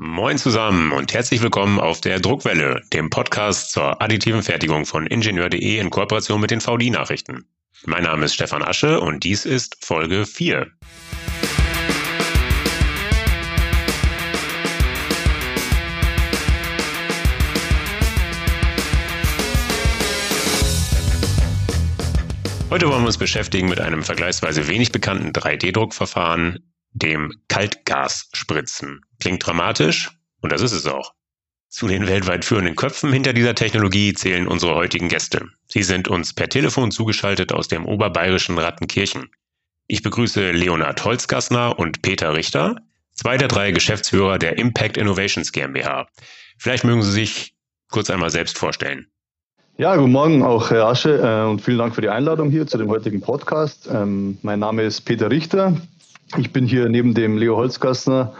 Moin zusammen und herzlich willkommen auf der Druckwelle, dem Podcast zur additiven Fertigung von Ingenieur.de in Kooperation mit den VD-Nachrichten. Mein Name ist Stefan Asche und dies ist Folge 4. Heute wollen wir uns beschäftigen mit einem vergleichsweise wenig bekannten 3D-Druckverfahren, dem Kaltgasspritzen. Klingt dramatisch und das ist es auch. Zu den weltweit führenden Köpfen hinter dieser Technologie zählen unsere heutigen Gäste. Sie sind uns per Telefon zugeschaltet aus dem oberbayerischen Rattenkirchen. Ich begrüße Leonhard Holzgassner und Peter Richter, zwei der drei Geschäftsführer der Impact Innovations GmbH. Vielleicht mögen Sie sich kurz einmal selbst vorstellen. Ja, guten Morgen auch Herr Asche äh, und vielen Dank für die Einladung hier zu dem heutigen Podcast. Ähm, mein Name ist Peter Richter. Ich bin hier neben dem Leo Holzgassner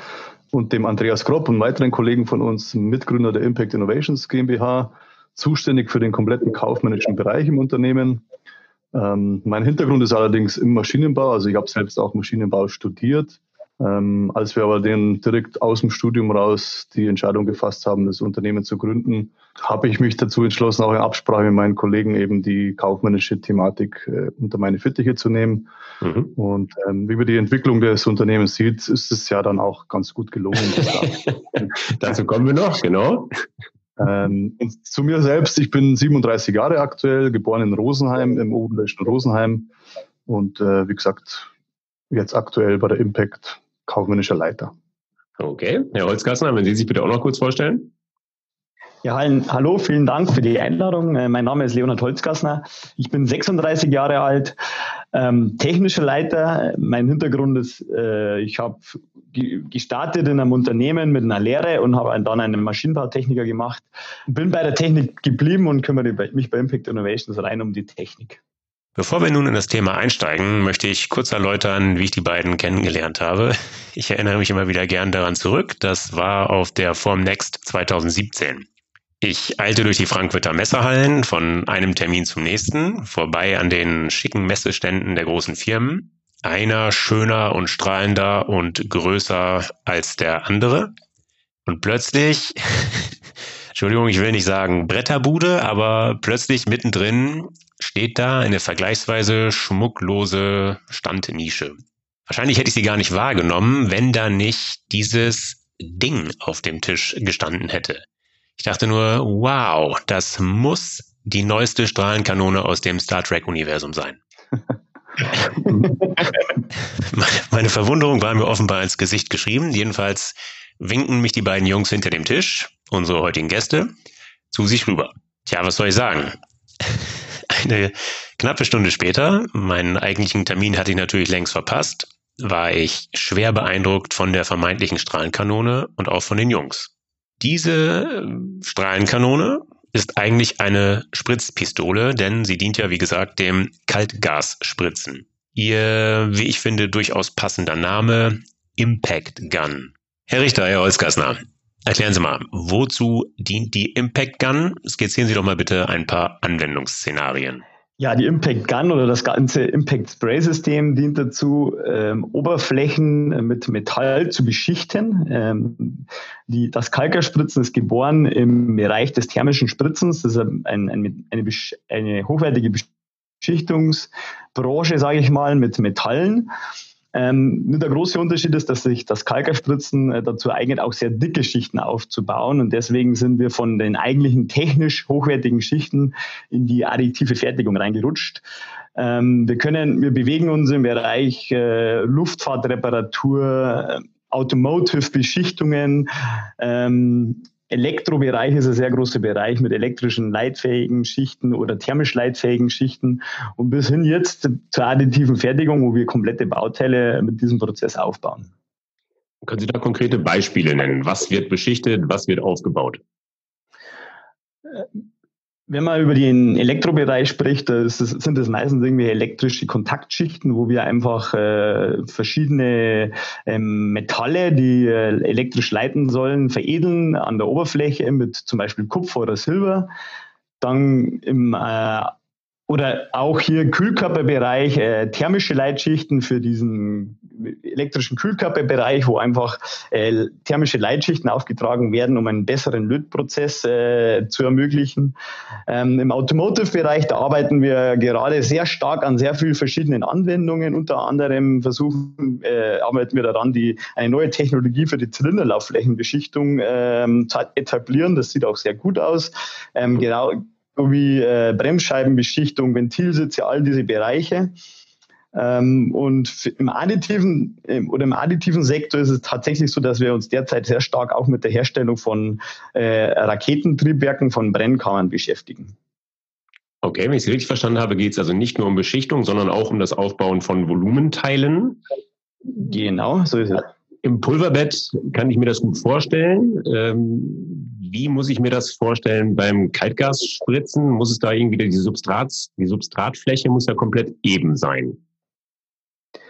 und dem Andreas Gropp und weiteren Kollegen von uns Mitgründer der Impact Innovations GmbH, zuständig für den kompletten kaufmännischen Bereich im Unternehmen. Ähm, mein Hintergrund ist allerdings im Maschinenbau, also ich habe selbst auch Maschinenbau studiert ähm, als wir aber den direkt aus dem Studium raus die Entscheidung gefasst haben, das Unternehmen zu gründen, habe ich mich dazu entschlossen, auch in Absprache mit meinen Kollegen eben die kaufmännische Thematik äh, unter meine Fittiche zu nehmen. Mhm. Und ähm, wie man die Entwicklung des Unternehmens sieht, ist es ja dann auch ganz gut gelungen. Dazu kommen wir noch, genau. Ähm, zu mir selbst, ich bin 37 Jahre aktuell, geboren in Rosenheim, im oberländischen Rosenheim. Und äh, wie gesagt, jetzt aktuell bei der Impact kaufmännischer Leiter. Okay, Herr Holzgassner, wenn Sie sich bitte auch noch kurz vorstellen. Ja, hallo, vielen Dank für die Einladung. Äh, mein Name ist Leonhard Holzgassner. Ich bin 36 Jahre alt, ähm, technischer Leiter. Mein Hintergrund ist, äh, ich habe gestartet in einem Unternehmen mit einer Lehre und habe dann einen Maschinenbautechniker gemacht. Bin bei der Technik geblieben und kümmere mich bei Impact Innovations rein um die Technik. Bevor wir nun in das Thema einsteigen, möchte ich kurz erläutern, wie ich die beiden kennengelernt habe. Ich erinnere mich immer wieder gern daran zurück. Das war auf der Form Next 2017. Ich eilte durch die Frankfurter Messehallen von einem Termin zum nächsten, vorbei an den schicken Messeständen der großen Firmen. Einer schöner und strahlender und größer als der andere. Und plötzlich, Entschuldigung, ich will nicht sagen Bretterbude, aber plötzlich mittendrin steht da eine vergleichsweise schmucklose Standnische. Wahrscheinlich hätte ich sie gar nicht wahrgenommen, wenn da nicht dieses Ding auf dem Tisch gestanden hätte. Ich dachte nur, wow, das muss die neueste Strahlenkanone aus dem Star Trek-Universum sein. Meine Verwunderung war mir offenbar ins Gesicht geschrieben. Jedenfalls winken mich die beiden Jungs hinter dem Tisch, unsere heutigen Gäste, zu sich rüber. Tja, was soll ich sagen? Eine knappe Stunde später, meinen eigentlichen Termin hatte ich natürlich längst verpasst, war ich schwer beeindruckt von der vermeintlichen Strahlenkanone und auch von den Jungs. Diese Strahlenkanone ist eigentlich eine Spritzpistole, denn sie dient ja, wie gesagt, dem Kaltgasspritzen. Ihr, wie ich finde, durchaus passender Name, Impact Gun. Herr Richter, Herr Holzgassner, Erklären Sie mal, wozu dient die Impact Gun? Skizzieren Sie doch mal bitte ein paar Anwendungsszenarien. Ja, die Impact Gun oder das ganze Impact Spray System dient dazu, ähm, Oberflächen mit Metall zu beschichten. Ähm, die, das Kalkerspritzen ist geboren im Bereich des thermischen Spritzens. Das ist ein, ein, eine, eine hochwertige Beschichtungsbranche, sage ich mal, mit Metallen. Ähm, der große Unterschied ist, dass sich das Kalkerspritzen äh, dazu eignet, auch sehr dicke Schichten aufzubauen. Und deswegen sind wir von den eigentlichen technisch hochwertigen Schichten in die additive Fertigung reingerutscht. Ähm, wir können, wir bewegen uns im Bereich äh, Luftfahrtreparatur, äh, Automotive-Beschichtungen, ähm, Elektrobereich ist ein sehr großer Bereich mit elektrischen leitfähigen Schichten oder thermisch leitfähigen Schichten und bis hin jetzt zur additiven Fertigung, wo wir komplette Bauteile mit diesem Prozess aufbauen. Können Sie da konkrete Beispiele nennen? Was wird beschichtet, was wird aufgebaut? Äh, wenn man über den Elektrobereich spricht, das sind das meistens irgendwie elektrische Kontaktschichten, wo wir einfach äh, verschiedene ähm, Metalle, die äh, elektrisch leiten sollen, veredeln an der Oberfläche mit zum Beispiel Kupfer oder Silber. Dann im äh, oder auch hier Kühlkörperbereich, äh, thermische Leitschichten für diesen elektrischen Kühlkörperbereich, wo einfach äh, thermische Leitschichten aufgetragen werden, um einen besseren Lötprozess äh, zu ermöglichen. Ähm, Im Automotive-Bereich, da arbeiten wir gerade sehr stark an sehr vielen verschiedenen Anwendungen. Unter anderem versuchen, äh, arbeiten wir daran, die, eine neue Technologie für die Zylinderlaufflächenbeschichtung ähm, zu etablieren. Das sieht auch sehr gut aus. Ähm, genau wie äh, Bremsscheibenbeschichtung, Ventilsitze, all diese Bereiche. Ähm, und im additiven im, oder im additiven Sektor ist es tatsächlich so, dass wir uns derzeit sehr stark auch mit der Herstellung von äh, Raketentriebwerken von Brennkammern beschäftigen. Okay, wenn ich es richtig verstanden habe, geht es also nicht nur um Beschichtung, sondern auch um das Aufbauen von Volumenteilen. Genau, so ist es. Im Pulverbett kann ich mir das gut vorstellen. Ähm, wie muss ich mir das vorstellen beim Kaltgasspritzen? Muss es da irgendwie die Substrats, die Substratfläche muss ja komplett eben sein.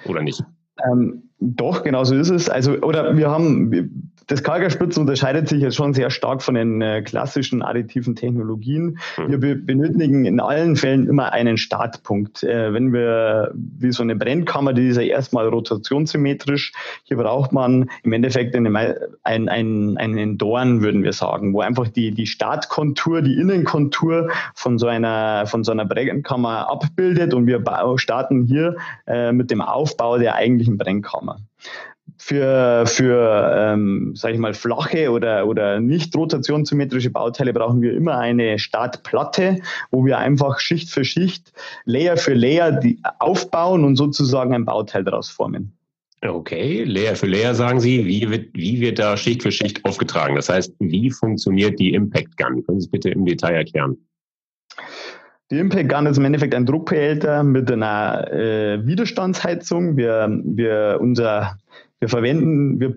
Oder nicht? Ähm, doch, genau so ist es. Also, oder wir haben, das Kalkerspritz unterscheidet sich jetzt schon sehr stark von den äh, klassischen additiven Technologien. Mhm. Wir be benötigen in allen Fällen immer einen Startpunkt. Äh, wenn wir, wie so eine Brennkammer, die ist ja erstmal rotationssymmetrisch. Hier braucht man im Endeffekt eine, ein, ein, einen Dorn, würden wir sagen, wo einfach die, die Startkontur, die Innenkontur von so einer, von so einer Brennkammer abbildet und wir starten hier äh, mit dem Aufbau der eigentlichen Brennkammer. Für, für ähm, sage ich mal, flache oder, oder nicht rotationssymmetrische Bauteile brauchen wir immer eine Startplatte, wo wir einfach Schicht für Schicht, Layer für Layer die aufbauen und sozusagen ein Bauteil daraus formen. Okay, Layer für Layer sagen Sie, wie wird, wie wird da Schicht für Schicht aufgetragen? Das heißt, wie funktioniert die Impact Gun? Können Sie es bitte im Detail erklären? Die Impact Gun ist im Endeffekt ein Druckbehälter mit einer äh, Widerstandsheizung. Wir, wir, unser, wir verwenden, wir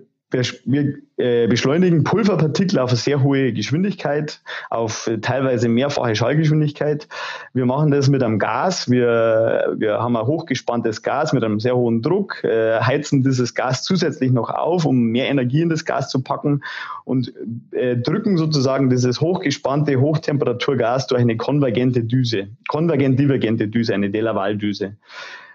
wir äh, beschleunigen Pulverpartikel auf eine sehr hohe Geschwindigkeit, auf äh, teilweise mehrfache Schallgeschwindigkeit. Wir machen das mit einem Gas. Wir, wir haben ein hochgespanntes Gas mit einem sehr hohen Druck, äh, heizen dieses Gas zusätzlich noch auf, um mehr Energie in das Gas zu packen und äh, drücken sozusagen dieses hochgespannte Hochtemperaturgas durch eine konvergente Düse, konvergent-divergente Düse, eine Delaval-Düse.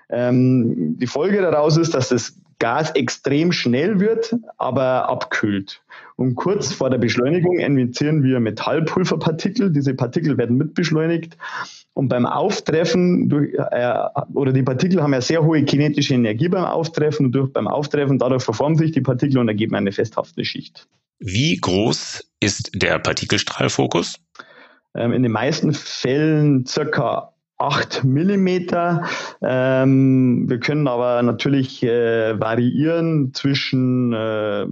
Ähm, die Folge daraus ist, dass das Gas extrem schnell wird, aber abkühlt. Und kurz vor der Beschleunigung emittieren wir Metallpulverpartikel. Diese Partikel werden mitbeschleunigt. Und beim Auftreffen, durch, äh, oder die Partikel haben ja sehr hohe kinetische Energie beim Auftreffen und durch, beim Auftreffen, dadurch verformen sich die Partikel und ergeben eine festhaftende Schicht. Wie groß ist der Partikelstrahlfokus? Ähm, in den meisten Fällen circa 8 Millimeter. Ähm, wir können aber natürlich äh, variieren zwischen äh,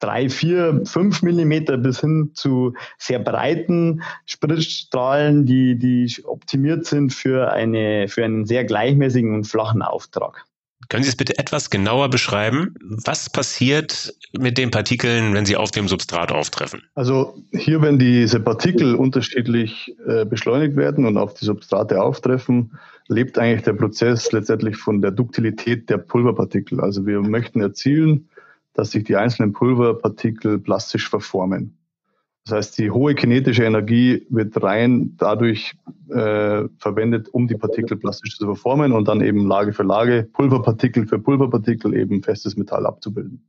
3, 4, 5 Millimeter bis hin zu sehr breiten Spritzstrahlen, die, die optimiert sind für, eine, für einen sehr gleichmäßigen und flachen Auftrag. Können Sie es bitte etwas genauer beschreiben? Was passiert mit den Partikeln, wenn sie auf dem Substrat auftreffen? Also hier, wenn diese Partikel unterschiedlich äh, beschleunigt werden und auf die Substrate auftreffen, lebt eigentlich der Prozess letztendlich von der Duktilität der Pulverpartikel. Also wir möchten erzielen, dass sich die einzelnen Pulverpartikel plastisch verformen. Das heißt, die hohe kinetische Energie wird rein dadurch äh, verwendet, um die Partikel plastisch zu verformen und dann eben Lage für Lage, Pulverpartikel für Pulverpartikel eben festes Metall abzubilden.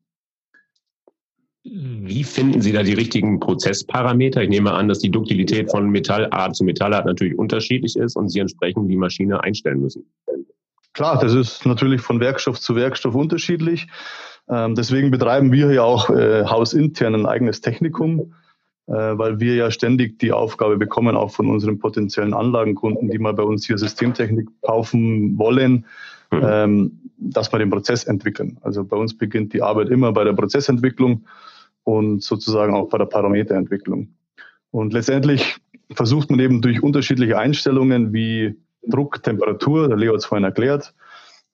Wie finden Sie da die richtigen Prozessparameter? Ich nehme an, dass die Duktilität von Metallart zu Metallart natürlich unterschiedlich ist und Sie entsprechend die Maschine einstellen müssen. Klar, das ist natürlich von Werkstoff zu Werkstoff unterschiedlich. Ähm, deswegen betreiben wir ja auch äh, hausintern ein eigenes Technikum weil wir ja ständig die Aufgabe bekommen, auch von unseren potenziellen Anlagenkunden, die mal bei uns hier Systemtechnik kaufen wollen, mhm. ähm, dass wir den Prozess entwickeln. Also bei uns beginnt die Arbeit immer bei der Prozessentwicklung und sozusagen auch bei der Parameterentwicklung. Und letztendlich versucht man eben durch unterschiedliche Einstellungen wie Druck, Temperatur, der Leo hat es vorhin erklärt,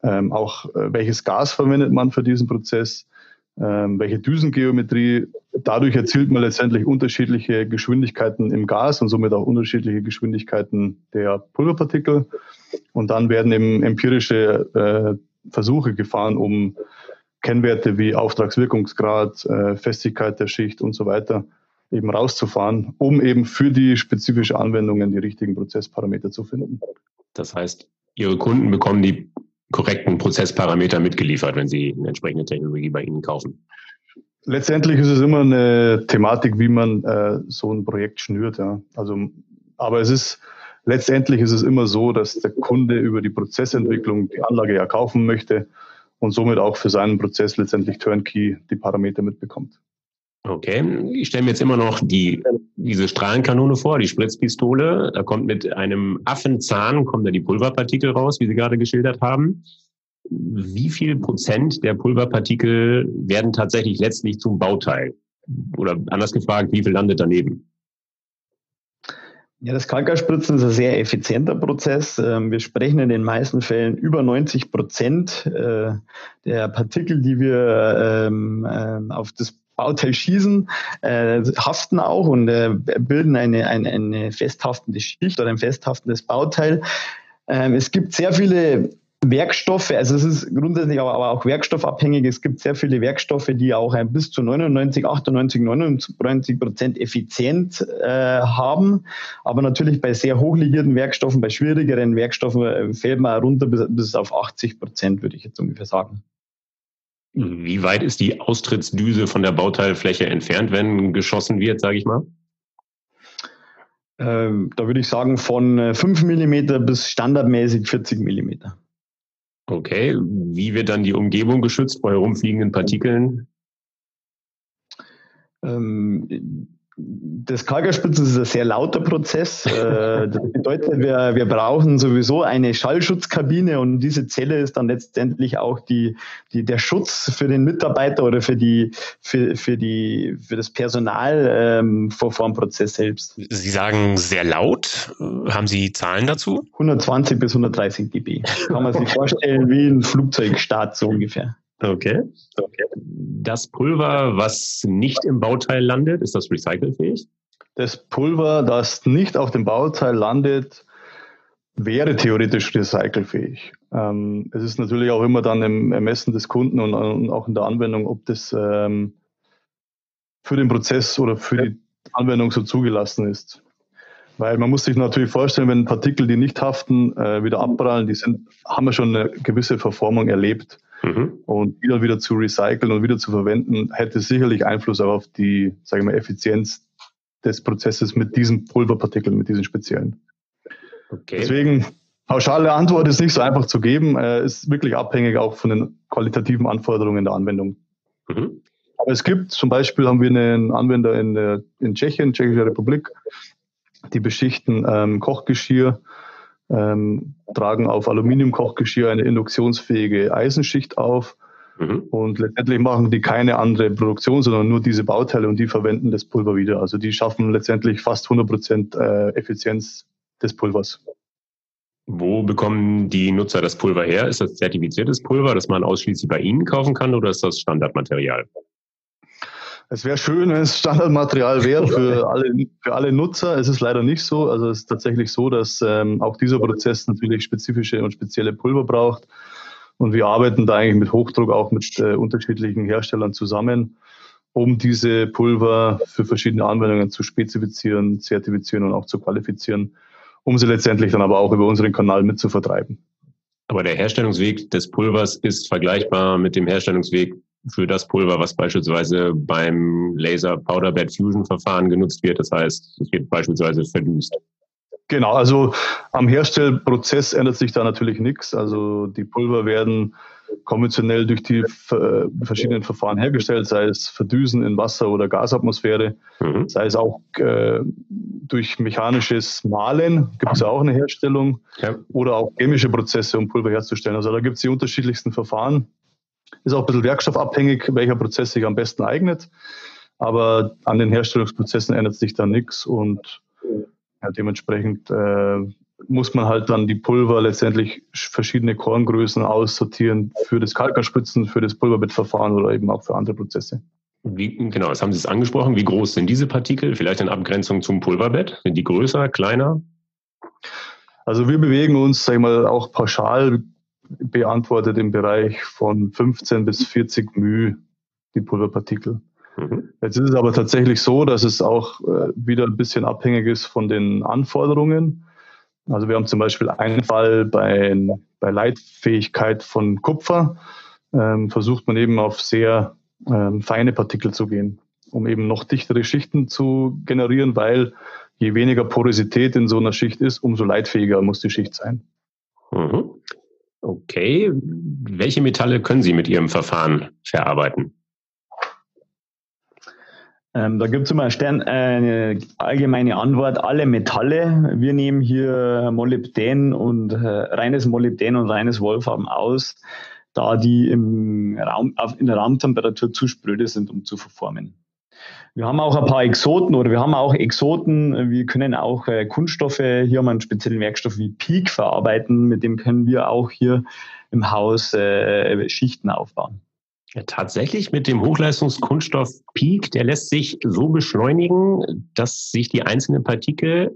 ähm, auch äh, welches Gas verwendet man für diesen Prozess, ähm, welche Düsengeometrie. Dadurch erzielt man letztendlich unterschiedliche Geschwindigkeiten im Gas und somit auch unterschiedliche Geschwindigkeiten der Pulverpartikel. Und dann werden eben empirische äh, Versuche gefahren, um Kennwerte wie Auftragswirkungsgrad, äh, Festigkeit der Schicht und so weiter eben rauszufahren, um eben für die spezifische Anwendungen die richtigen Prozessparameter zu finden. Das heißt, Ihre Kunden bekommen die korrekten Prozessparameter mitgeliefert, wenn sie eine entsprechende Technologie bei Ihnen kaufen. Letztendlich ist es immer eine Thematik, wie man äh, so ein Projekt schnürt. Ja. Also, aber es ist letztendlich ist es immer so, dass der Kunde über die Prozessentwicklung die Anlage ja kaufen möchte und somit auch für seinen Prozess letztendlich Turnkey die Parameter mitbekommt. Okay, ich stelle mir jetzt immer noch die, diese Strahlenkanone vor, die Spritzpistole. Da kommt mit einem Affenzahn, kommen da die Pulverpartikel raus, wie Sie gerade geschildert haben. Wie viel Prozent der Pulverpartikel werden tatsächlich letztlich zum Bauteil? Oder anders gefragt, wie viel landet daneben? Ja, das Kalkerspritzen ist ein sehr effizienter Prozess. Ähm, wir sprechen in den meisten Fällen über 90 Prozent äh, der Partikel, die wir ähm, ähm, auf das Bauteil schießen, äh, haften auch und äh, bilden eine, eine, eine festhaftende Schicht oder ein festhaftendes Bauteil. Ähm, es gibt sehr viele Werkstoffe, also es ist grundsätzlich aber, aber auch werkstoffabhängig. Es gibt sehr viele Werkstoffe, die auch ein bis zu 99, 98, 99 Prozent effizient äh, haben. Aber natürlich bei sehr hochlegierten Werkstoffen, bei schwierigeren Werkstoffen äh, fällt man runter bis, bis auf 80 Prozent, würde ich jetzt ungefähr sagen. Wie weit ist die Austrittsdüse von der Bauteilfläche entfernt, wenn geschossen wird, sage ich mal? Ähm, da würde ich sagen von 5 äh, mm bis standardmäßig 40 mm. Okay, wie wird dann die Umgebung geschützt vor herumfliegenden Partikeln? Ähm, das Kalkerspitzen ist ein sehr lauter Prozess. Äh, das bedeutet, wir, wir brauchen sowieso eine Schallschutzkabine und diese Zelle ist dann letztendlich auch die, die, der Schutz für den Mitarbeiter oder für, die, für, für, die, für das Personal ähm, vor, vor dem Prozess selbst. Sie sagen sehr laut. Haben Sie Zahlen dazu? 120 bis 130 dB. Kann man sich vorstellen wie ein Flugzeugstart so ungefähr. Okay. okay. Das Pulver, was nicht im Bauteil landet, ist das recycelfähig? Das Pulver, das nicht auf dem Bauteil landet, wäre theoretisch recycelfähig. Ähm, es ist natürlich auch immer dann im Ermessen des Kunden und, und auch in der Anwendung, ob das ähm, für den Prozess oder für die Anwendung so zugelassen ist. Weil man muss sich natürlich vorstellen, wenn Partikel, die nicht haften, äh, wieder abprallen, die sind, haben wir schon eine gewisse Verformung erlebt. Mhm. Und die dann wieder zu recyceln und wieder zu verwenden, hätte sicherlich Einfluss auf die, sage ich mal, Effizienz des Prozesses mit diesen Pulverpartikeln, mit diesen speziellen. Okay. Deswegen, pauschale Antwort ist nicht so einfach zu geben, äh, ist wirklich abhängig auch von den qualitativen Anforderungen der Anwendung. Mhm. Aber es gibt, zum Beispiel haben wir einen Anwender in, in Tschechien, Tschechische Republik, die beschichten ähm, Kochgeschirr ähm, tragen auf Aluminiumkochgeschirr eine induktionsfähige Eisenschicht auf. Mhm. Und letztendlich machen die keine andere Produktion, sondern nur diese Bauteile und die verwenden das Pulver wieder. Also die schaffen letztendlich fast 100 Prozent äh, Effizienz des Pulvers. Wo bekommen die Nutzer das Pulver her? Ist das zertifiziertes Pulver, das man ausschließlich bei Ihnen kaufen kann oder ist das Standardmaterial? Es wäre schön, wenn es Standardmaterial wäre für alle, für alle Nutzer. Es ist leider nicht so. Also es ist tatsächlich so, dass ähm, auch dieser Prozess natürlich spezifische und spezielle Pulver braucht. Und wir arbeiten da eigentlich mit Hochdruck auch mit äh, unterschiedlichen Herstellern zusammen, um diese Pulver für verschiedene Anwendungen zu spezifizieren, zertifizieren und auch zu qualifizieren, um sie letztendlich dann aber auch über unseren Kanal mit zu vertreiben. Aber der Herstellungsweg des Pulvers ist vergleichbar mit dem Herstellungsweg für das Pulver, was beispielsweise beim Laser Powder Bed Fusion Verfahren genutzt wird. Das heißt, es wird beispielsweise verdüst. Genau, also am Herstellprozess ändert sich da natürlich nichts. Also die Pulver werden konventionell durch die äh, verschiedenen Verfahren hergestellt, sei es Verdüsen in Wasser- oder Gasatmosphäre, mhm. sei es auch äh, durch mechanisches Mahlen, gibt es ja auch eine Herstellung, ja. oder auch chemische Prozesse, um Pulver herzustellen. Also da gibt es die unterschiedlichsten Verfahren. Ist auch ein bisschen werkstoffabhängig, welcher Prozess sich am besten eignet. Aber an den Herstellungsprozessen ändert sich da nichts und ja, dementsprechend äh, muss man halt dann die Pulver letztendlich verschiedene Korngrößen aussortieren für das Kalkerspritzen, für das Pulverbettverfahren oder eben auch für andere Prozesse. Wie, genau, das haben Sie es angesprochen. Wie groß sind diese Partikel? Vielleicht in Abgrenzung zum Pulverbett? Sind die größer, kleiner? Also wir bewegen uns, sag ich mal, auch pauschal beantwortet im Bereich von 15 bis 40 μ die Pulverpartikel. Mhm. Jetzt ist es aber tatsächlich so, dass es auch äh, wieder ein bisschen abhängig ist von den Anforderungen. Also wir haben zum Beispiel einen Fall bei, bei Leitfähigkeit von Kupfer, ähm, versucht man eben auf sehr ähm, feine Partikel zu gehen, um eben noch dichtere Schichten zu generieren, weil je weniger Porosität in so einer Schicht ist, umso leitfähiger muss die Schicht sein. Mhm. Okay. Welche Metalle können Sie mit Ihrem Verfahren verarbeiten? Ähm, da gibt es immer Stern, äh, eine allgemeine Antwort, alle Metalle. Wir nehmen hier Molybdän und äh, reines Molybdän und reines Wolfram aus, da die im Raum, auf, in der Raumtemperatur zu spröde sind, um zu verformen. Wir haben auch ein paar Exoten oder wir haben auch Exoten. Wir können auch äh, Kunststoffe, hier haben wir einen speziellen Werkstoff wie Peak verarbeiten, mit dem können wir auch hier im Haus äh, Schichten aufbauen. Ja, tatsächlich mit dem Hochleistungskunststoff Peak, der lässt sich so beschleunigen, dass sich die einzelnen Partikel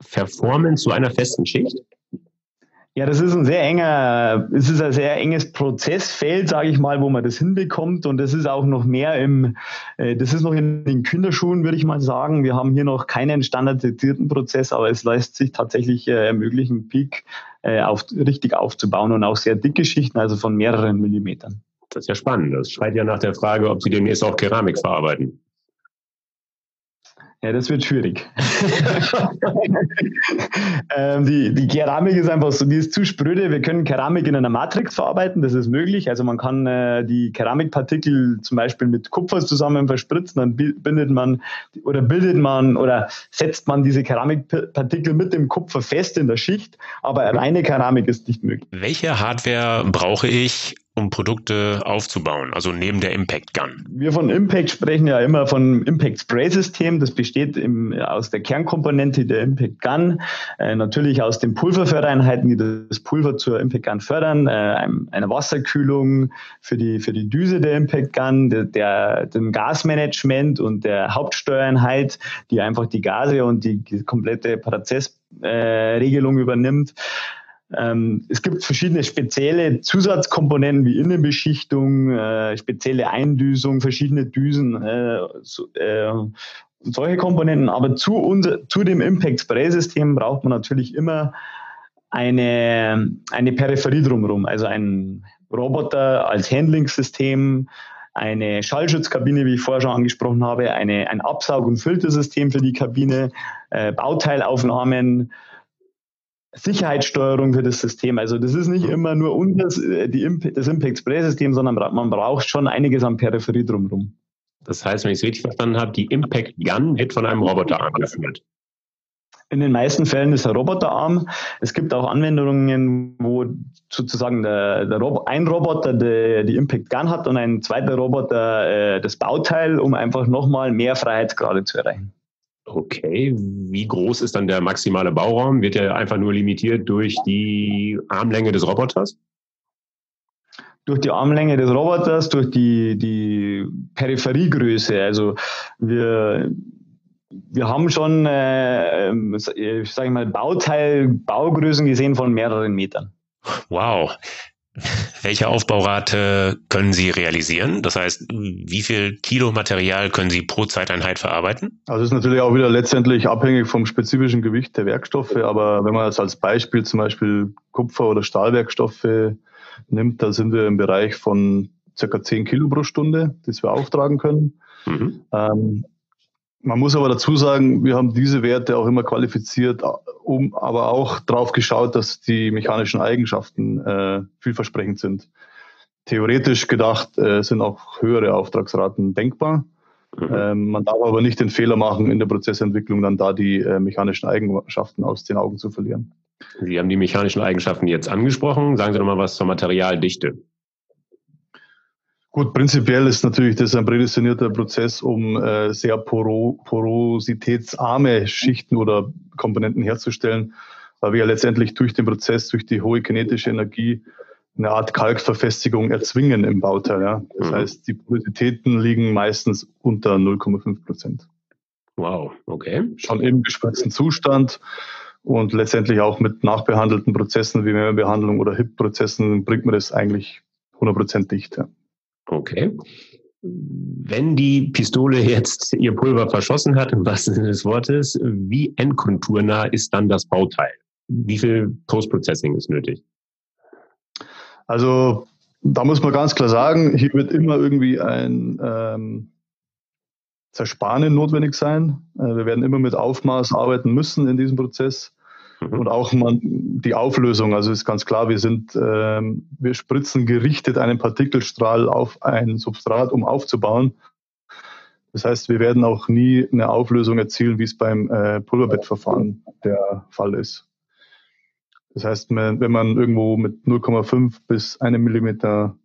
verformen zu einer festen Schicht? Ja, das ist ein sehr enger, es ist ein sehr enges Prozessfeld, sage ich mal, wo man das hinbekommt. Und das ist auch noch mehr im, äh, das ist noch in den Kinderschuhen, würde ich mal sagen. Wir haben hier noch keinen standardisierten Prozess, aber es lässt sich tatsächlich äh, ermöglichen, Peak äh, auf, richtig aufzubauen und auch sehr dicke Schichten, also von mehreren Millimetern. Das ist ja spannend. Das schreit ja nach der Frage, ob Sie demnächst auch Keramik verarbeiten. Ja, das wird schwierig. ähm, die, die Keramik ist einfach so, die ist zu spröde. Wir können Keramik in einer Matrix verarbeiten, das ist möglich. Also man kann äh, die Keramikpartikel zum Beispiel mit Kupfer zusammen verspritzen, dann bindet man oder bildet man oder setzt man diese Keramikpartikel mit dem Kupfer fest in der Schicht, aber reine Keramik ist nicht möglich. Welche Hardware brauche ich, um Produkte aufzubauen, also neben der Impact Gun? Wir von Impact sprechen ja immer von Impact Spray System. Das besteht im, aus der Kernkomponente der Impact Gun, äh, natürlich aus den Pulverfördereinheiten, die das Pulver zur Impact Gun fördern, äh, eine Wasserkühlung für die, für die Düse der Impact Gun, der, der, dem Gasmanagement und der Hauptsteuereinheit, die einfach die Gase und die komplette Prozessregelung äh, übernimmt. Ähm, es gibt verschiedene spezielle Zusatzkomponenten wie Innenbeschichtung, äh, spezielle Eindüsung, verschiedene Düsen, äh, so, äh, solche Komponenten. Aber zu, unser, zu dem Impact Spray System braucht man natürlich immer eine, eine Peripherie drumherum, also ein Roboter als Handling-System, eine Schallschutzkabine, wie ich vorher schon angesprochen habe, eine, ein Absaug- und Filtersystem für die Kabine, äh, Bauteilaufnahmen, Sicherheitssteuerung für das System. Also das ist nicht immer nur das, äh, die, das Impact Spray System, sondern man braucht schon einiges an Peripherie drumherum. Das heißt, wenn ich es richtig verstanden habe, die Impact Gun wird von einem Roboterarm geführt. In den meisten Fällen ist er Roboterarm. Es gibt auch Anwendungen, wo sozusagen der, der Rob ein Roboter die, die, Impact Gun hat und ein zweiter Roboter äh, das Bauteil, um einfach nochmal mehr Freiheitsgrade zu erreichen. Okay, wie groß ist dann der maximale Bauraum? Wird er einfach nur limitiert durch die Armlänge des Roboters? Durch die Armlänge des Roboters, durch die, die Peripheriegröße. Also wir, wir haben schon, äh, ich sage mal, Bauteil, Baugrößen gesehen von mehreren Metern. Wow. Welche Aufbaurate können Sie realisieren? Das heißt, wie viel Kilo Material können Sie pro Zeiteinheit verarbeiten? Also ist natürlich auch wieder letztendlich abhängig vom spezifischen Gewicht der Werkstoffe. Aber wenn man jetzt als Beispiel zum Beispiel Kupfer- oder Stahlwerkstoffe nimmt, da sind wir im Bereich von circa 10 Kilo pro Stunde, das wir auftragen können. Mhm. Ähm, man muss aber dazu sagen, wir haben diese Werte auch immer qualifiziert, um aber auch drauf geschaut, dass die mechanischen Eigenschaften äh, vielversprechend sind. Theoretisch gedacht äh, sind auch höhere Auftragsraten denkbar. Mhm. Ähm, man darf aber nicht den Fehler machen, in der Prozessentwicklung dann da die äh, mechanischen Eigenschaften aus den Augen zu verlieren. Sie haben die mechanischen Eigenschaften jetzt angesprochen. Sagen Sie nochmal was zur Materialdichte. Gut, prinzipiell ist natürlich das ein prädestinierter Prozess, um äh, sehr poro porositätsarme Schichten oder Komponenten herzustellen, weil wir ja letztendlich durch den Prozess, durch die hohe kinetische Energie eine Art Kalkverfestigung erzwingen im Bauteil. Ja. Das mhm. heißt, die Porositäten liegen meistens unter 0,5 Prozent. Wow, okay. Schon im gespritzten Zustand und letztendlich auch mit nachbehandelten Prozessen wie Wärmebehandlung oder HIP-Prozessen bringt man das eigentlich 100 Prozent dicht. Ja. Okay. Wenn die Pistole jetzt ihr Pulver verschossen hat, im wahrsten Sinne des Wortes, wie endkonturnah ist dann das Bauteil? Wie viel Post-Processing ist nötig? Also da muss man ganz klar sagen, hier wird immer irgendwie ein ähm, Zersparen notwendig sein. Äh, wir werden immer mit Aufmaß arbeiten müssen in diesem Prozess. Mhm. Und auch man, die Auflösung, also ist ganz klar, wir sind, ähm, wir spritzen gerichtet einen Partikelstrahl auf ein Substrat, um aufzubauen. Das heißt, wir werden auch nie eine Auflösung erzielen, wie es beim äh, Pulverbettverfahren der Fall ist. Das heißt, wenn man irgendwo mit 0,5 bis 1 Millimeter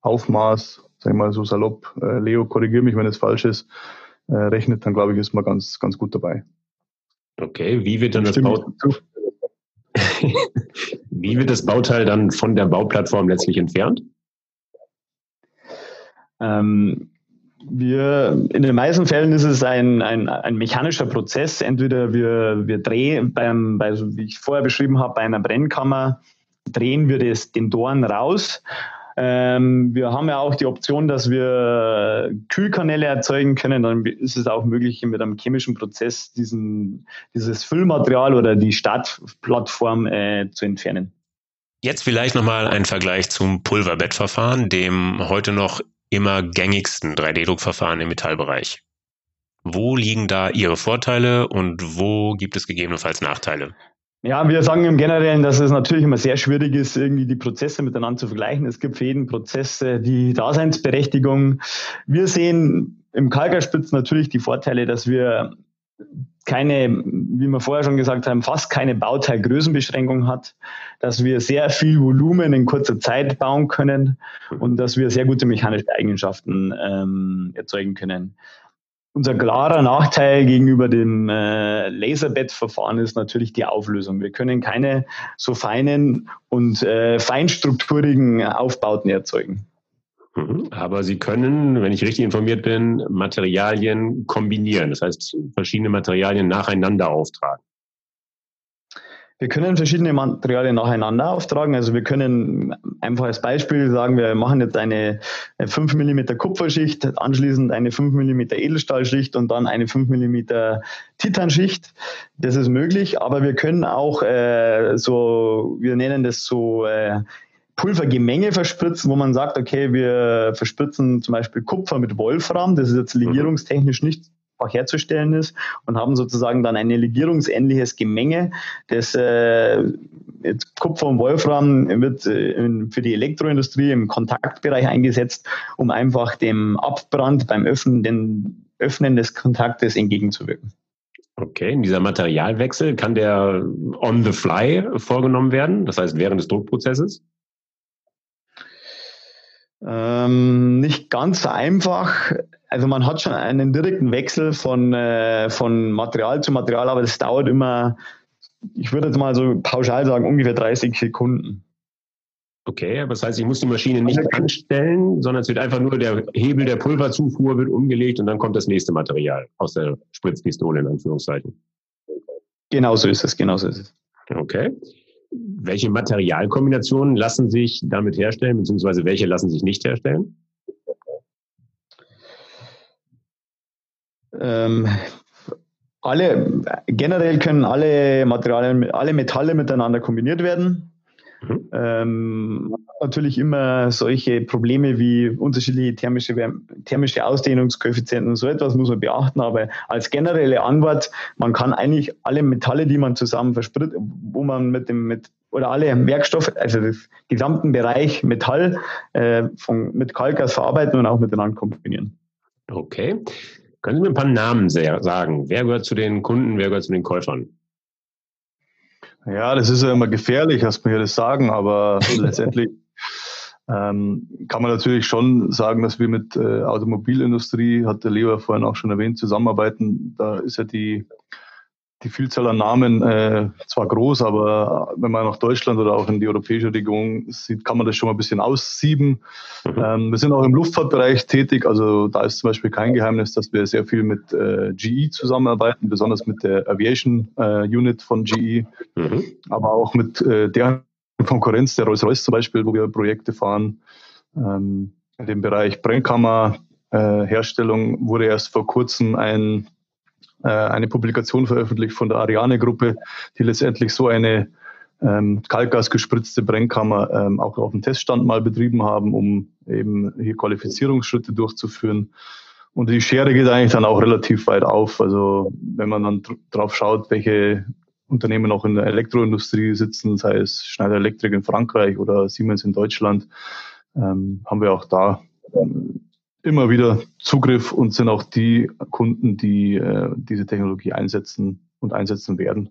Aufmaß, sag ich mal so salopp, äh, Leo, korrigiere mich, wenn es falsch ist, äh, rechnet, dann glaube ich, ist man ganz, ganz gut dabei. Okay, wie wird dann das Bauteil, wie wird das Bauteil dann von der Bauplattform letztlich entfernt? Ähm, wir, in den meisten Fällen ist es ein, ein, ein mechanischer Prozess. Entweder wir, wir drehen, beim, bei, wie ich vorher beschrieben habe, bei einer Brennkammer, drehen wir das, den Dorn raus. Ähm, wir haben ja auch die Option, dass wir Kühlkanäle erzeugen können. Dann ist es auch möglich, mit einem chemischen Prozess diesen, dieses Füllmaterial oder die Startplattform äh, zu entfernen. Jetzt vielleicht nochmal ein Vergleich zum Pulverbettverfahren, dem heute noch immer gängigsten 3D-Druckverfahren im Metallbereich. Wo liegen da Ihre Vorteile und wo gibt es gegebenenfalls Nachteile? Ja, wir sagen im Generellen, dass es natürlich immer sehr schwierig ist, irgendwie die Prozesse miteinander zu vergleichen. Es gibt für jeden Prozess die Daseinsberechtigung. Wir sehen im Kalkerspitz natürlich die Vorteile, dass wir keine, wie wir vorher schon gesagt haben, fast keine Bauteilgrößenbeschränkung hat, dass wir sehr viel Volumen in kurzer Zeit bauen können und dass wir sehr gute mechanische Eigenschaften ähm, erzeugen können. Unser klarer Nachteil gegenüber dem äh, Laserbettverfahren ist natürlich die Auflösung. Wir können keine so feinen und äh, feinstrukturigen Aufbauten erzeugen. Mhm. Aber Sie können, wenn ich richtig informiert bin, Materialien kombinieren. Das heißt, verschiedene Materialien nacheinander auftragen. Wir können verschiedene Materialien nacheinander auftragen. Also wir können einfach als Beispiel sagen, wir machen jetzt eine 5 mm Kupferschicht, anschließend eine 5 mm Edelstahlschicht und dann eine 5 mm Titanschicht. Das ist möglich, aber wir können auch äh, so, wir nennen das so äh, Pulvergemenge verspritzen, wo man sagt, okay, wir verspritzen zum Beispiel Kupfer mit Wolfram, das ist jetzt mhm. legierungstechnisch nicht einfach herzustellen ist und haben sozusagen dann ein legierungsähnliches Gemenge. Das äh, Kupfer und Wolfram wird äh, für die Elektroindustrie im Kontaktbereich eingesetzt, um einfach dem Abbrand beim Öffnen, den Öffnen des Kontaktes entgegenzuwirken. Okay, in dieser Materialwechsel kann der on the fly vorgenommen werden, das heißt während des Druckprozesses? Ähm, nicht ganz einfach. Also man hat schon einen direkten Wechsel von, äh, von Material zu Material, aber das dauert immer, ich würde jetzt mal so pauschal sagen, ungefähr 30 Sekunden. Okay, aber das heißt, ich muss die Maschine nicht anstellen, sondern es wird einfach nur der Hebel der Pulverzufuhr wird umgelegt und dann kommt das nächste Material aus der Spritzpistole in Anführungszeichen. Genau so ist es, genau so ist es. Okay. Welche Materialkombinationen lassen sich damit herstellen, beziehungsweise welche lassen sich nicht herstellen? Ähm, alle, generell können alle Materialien, alle Metalle miteinander kombiniert werden. Mhm. Ähm, natürlich immer solche Probleme wie unterschiedliche thermische, thermische Ausdehnungskoeffizienten und so etwas muss man beachten, aber als generelle Antwort, man kann eigentlich alle Metalle, die man zusammen verspritzt, wo man mit dem, mit, oder alle Werkstoffe, also den gesamten Bereich Metall äh, von, mit Kalkgas verarbeiten und auch miteinander kombinieren. Okay. Können Sie mir ein paar Namen sagen? Wer gehört zu den Kunden, wer gehört zu den Käufern? Ja, das ist ja immer gefährlich, dass wir hier das sagen, aber letztendlich ähm, kann man natürlich schon sagen, dass wir mit äh, Automobilindustrie, hat der Leo vorhin auch schon erwähnt, zusammenarbeiten. Da ist ja die die Vielzahl an Namen äh, zwar groß, aber wenn man nach Deutschland oder auch in die europäische Region sieht, kann man das schon mal ein bisschen aussieben. Mhm. Ähm, wir sind auch im Luftfahrtbereich tätig, also da ist zum Beispiel kein Geheimnis, dass wir sehr viel mit äh, GE zusammenarbeiten, besonders mit der Aviation äh, Unit von GE, mhm. aber auch mit äh, der Konkurrenz der Rolls-Royce zum Beispiel, wo wir Projekte fahren. Ähm, in dem Bereich Brennkammer äh, Herstellung wurde erst vor kurzem ein äh, eine Publikation veröffentlicht von der Ariane-Gruppe, die letztendlich so eine ähm, Kalkgas gespritzte Brennkammer ähm, auch auf dem Teststand mal betrieben haben, um eben hier Qualifizierungsschritte durchzuführen. Und die Schere geht eigentlich dann auch relativ weit auf. Also wenn man dann drauf schaut, welche Unternehmen auch in der Elektroindustrie sitzen, sei es Schneider Electric in Frankreich oder Siemens in Deutschland, ähm, haben wir auch da ähm, immer wieder Zugriff und sind auch die Kunden, die äh, diese Technologie einsetzen und einsetzen werden.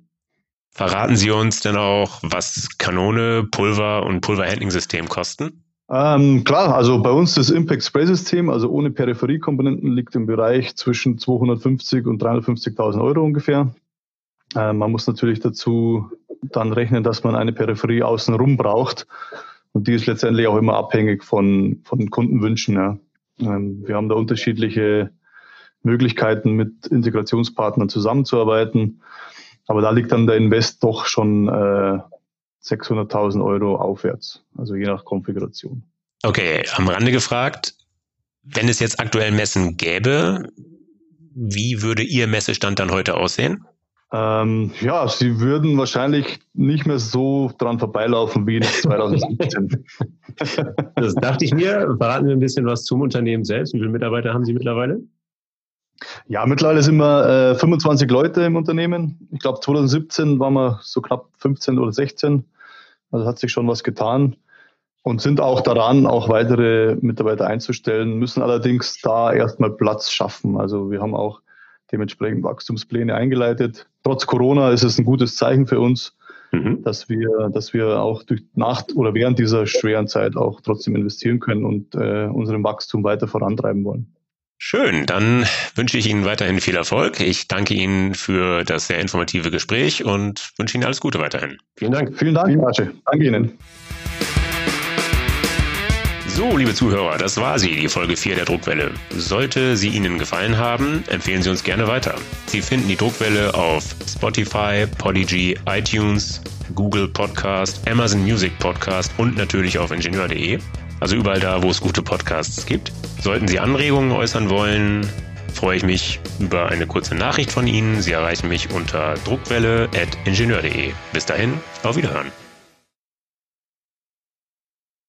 Verraten Sie uns denn auch, was Kanone, Pulver und Pulverhandling-System kosten? Ähm, klar, also bei uns das Impact Spray System, also ohne Peripheriekomponenten, liegt im Bereich zwischen 250 und 350.000 Euro ungefähr. Äh, man muss natürlich dazu dann rechnen, dass man eine Peripherie außenrum braucht. Und die ist letztendlich auch immer abhängig von, von Kundenwünschen. Ja. Ähm, wir haben da unterschiedliche Möglichkeiten, mit Integrationspartnern zusammenzuarbeiten. Aber da liegt dann der Invest doch schon äh, 600.000 Euro aufwärts, also je nach Konfiguration. Okay, am Rande gefragt, wenn es jetzt aktuell Messen gäbe, wie würde Ihr Messestand dann heute aussehen? Ähm, ja, Sie würden wahrscheinlich nicht mehr so dran vorbeilaufen wie in 2017. das dachte ich mir. Verraten Sie ein bisschen was zum Unternehmen selbst. Wie viele Mitarbeiter haben Sie mittlerweile? Ja, mittlerweile sind wir äh, 25 Leute im Unternehmen. Ich glaube, 2017 waren wir so knapp 15 oder 16. Also hat sich schon was getan und sind auch daran, auch weitere Mitarbeiter einzustellen, müssen allerdings da erstmal Platz schaffen. Also wir haben auch dementsprechend Wachstumspläne eingeleitet. Trotz Corona ist es ein gutes Zeichen für uns, mhm. dass wir, dass wir auch durch nach oder während dieser schweren Zeit auch trotzdem investieren können und äh, unseren Wachstum weiter vorantreiben wollen. Schön, dann wünsche ich Ihnen weiterhin viel Erfolg. Ich danke Ihnen für das sehr informative Gespräch und wünsche Ihnen alles Gute weiterhin. Vielen Dank. Vielen Dank, Arche. Danke Ihnen. So, liebe Zuhörer, das war sie, die Folge 4 der Druckwelle. Sollte sie Ihnen gefallen haben, empfehlen Sie uns gerne weiter. Sie finden die Druckwelle auf Spotify, Podigy, iTunes, Google Podcast, Amazon Music Podcast und natürlich auf ingenieur.de. Also überall da, wo es gute Podcasts gibt. Sollten Sie Anregungen äußern wollen, freue ich mich über eine kurze Nachricht von Ihnen. Sie erreichen mich unter druckwelle.ingenieur.de. Bis dahin, auf Wiederhören.